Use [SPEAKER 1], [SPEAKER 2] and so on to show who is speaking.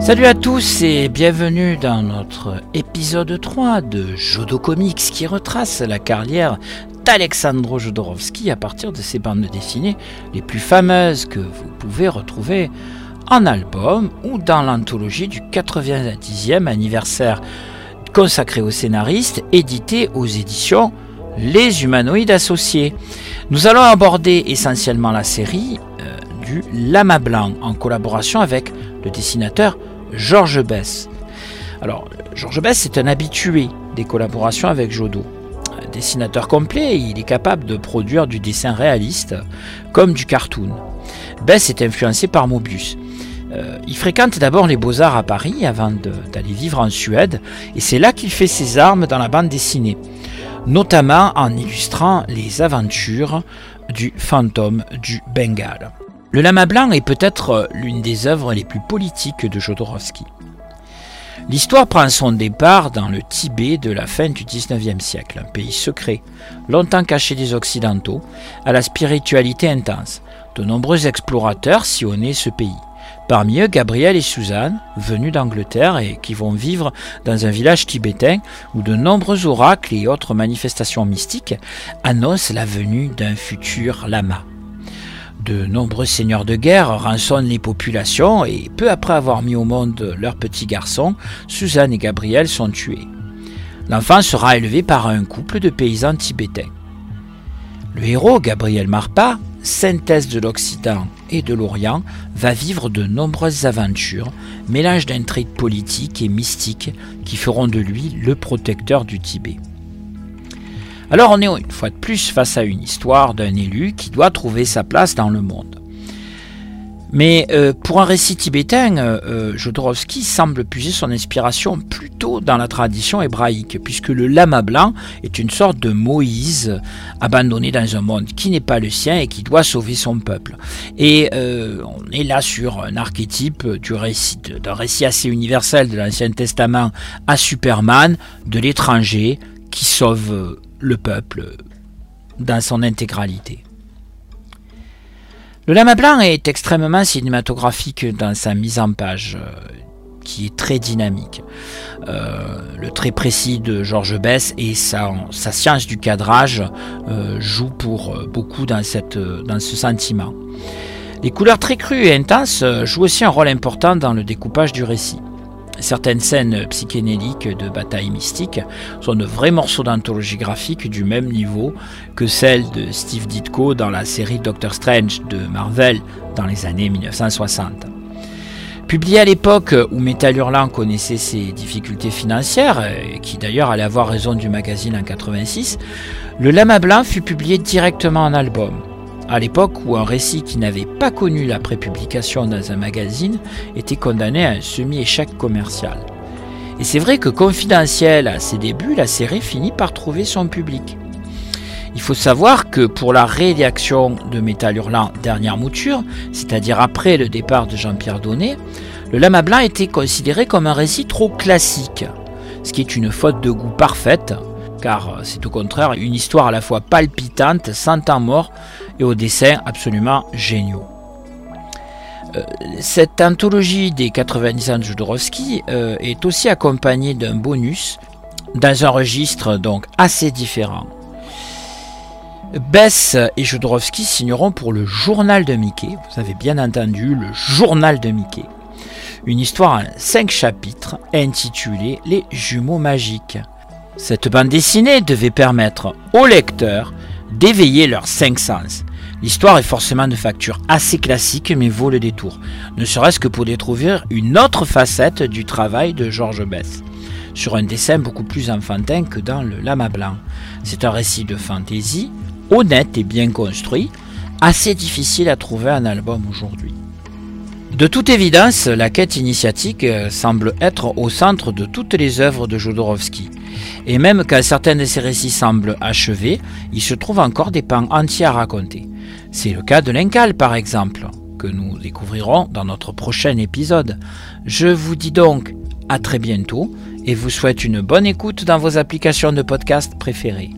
[SPEAKER 1] Salut à tous et bienvenue dans notre épisode 3 de Jodo Comics qui retrace la carrière d'Alexandro Jodorowsky à partir de ses bandes dessinées les plus fameuses que vous pouvez retrouver en album ou dans l'anthologie du 90e anniversaire consacré au scénariste édité aux éditions Les Humanoïdes Associés. Nous allons aborder essentiellement la série euh, du Lama Blanc en collaboration avec le dessinateur Georges Bess. Alors, Georges Bess est un habitué des collaborations avec Jodo. Dessinateur complet, il est capable de produire du dessin réaliste comme du cartoon. Bess est influencé par Mobius. Euh, il fréquente d'abord les beaux-arts à Paris avant d'aller vivre en Suède, et c'est là qu'il fait ses armes dans la bande dessinée, notamment en illustrant les aventures du fantôme du Bengale. Le Lama Blanc est peut-être euh, l'une des œuvres les plus politiques de Jodorowsky. L'histoire prend son départ dans le Tibet de la fin du XIXe siècle, un pays secret, longtemps caché des Occidentaux, à la spiritualité intense. De nombreux explorateurs sillonnaient ce pays. Parmi eux, Gabriel et Suzanne, venus d'Angleterre et qui vont vivre dans un village tibétain où de nombreux oracles et autres manifestations mystiques annoncent la venue d'un futur lama. De nombreux seigneurs de guerre rançonnent les populations et peu après avoir mis au monde leur petit garçon, Suzanne et Gabriel sont tués. L'enfant sera élevé par un couple de paysans tibétains. Le héros, Gabriel Marpa, synthèse de l'Occident et de l'Orient, va vivre de nombreuses aventures, mélange d'intrigues politiques et mystiques qui feront de lui le protecteur du Tibet. Alors on est une fois de plus face à une histoire d'un élu qui doit trouver sa place dans le monde. Mais euh, pour un récit tibétain, euh, euh, Jodorowsky semble puiser son inspiration plutôt dans la tradition hébraïque, puisque le lama blanc est une sorte de Moïse abandonné dans un monde qui n'est pas le sien et qui doit sauver son peuple. Et on est là sur un archétype du récit, d'un récit assez universel de l'Ancien Testament à Superman, de l'étranger qui sauve le peuple dans son intégralité. Le Lama Blanc est extrêmement cinématographique dans sa mise en page, euh, qui est très dynamique. Euh, le très précis de Georges Bess et sa, science du cadrage euh, jouent pour beaucoup dans, cette, dans ce sentiment. Les couleurs très crues et intenses jouent aussi un rôle important dans le découpage du récit. Certaines scènes psychénéliques de bataille mystique sont de vrais morceaux d'anthologie graphique du même niveau que celles de Steve Ditko dans la série Doctor Strange de Marvel dans les années 1960. Publié à l'époque où Metal Hurlant connaissait ses difficultés financières, qui d'ailleurs allait avoir raison du magazine en 86, le Lama Blanc fut publié directement en album à l'époque où un récit qui n'avait pas connu la prépublication dans un magazine était condamné à un semi-échec commercial. Et c'est vrai que confidentiel à ses débuts, la série finit par trouver son public. Il faut savoir que pour la rédaction de Métal Hurlant Dernière Mouture, c'est-à-dire après le départ de Jean-Pierre Donnet, le Lama Blanc était considéré comme un récit trop classique, ce qui est une faute de goût parfaite, car c'est au contraire une histoire à la fois palpitante, sans temps mort, et aux dessins absolument géniaux. Euh, cette anthologie des 90 ans de Jodorowsky euh, est aussi accompagnée d'un bonus dans un registre donc assez différent. Bess et Jodorowsky signeront pour le journal de Mickey, vous avez bien entendu le journal de Mickey, une histoire en 5 chapitres intitulée Les jumeaux magiques. Cette bande dessinée devait permettre au lecteur d'éveiller leurs cinq sens. L'histoire est forcément de facture assez classique mais vaut le détour, ne serait-ce que pour découvrir une autre facette du travail de Georges Bess, sur un dessin beaucoup plus enfantin que dans le Lama Blanc. C'est un récit de fantaisie, honnête et bien construit, assez difficile à trouver en album aujourd'hui. De toute évidence, la quête initiatique euh, semble être au centre de toutes les œuvres de Jodorowsky. Et même quand certains de ces récits semblent achevés, il se trouve encore des pans entiers à raconter. C'est le cas de l'Incal par exemple, que nous découvrirons dans notre prochain épisode. Je vous dis donc à très bientôt et vous souhaite une bonne écoute dans vos applications de podcast préférées.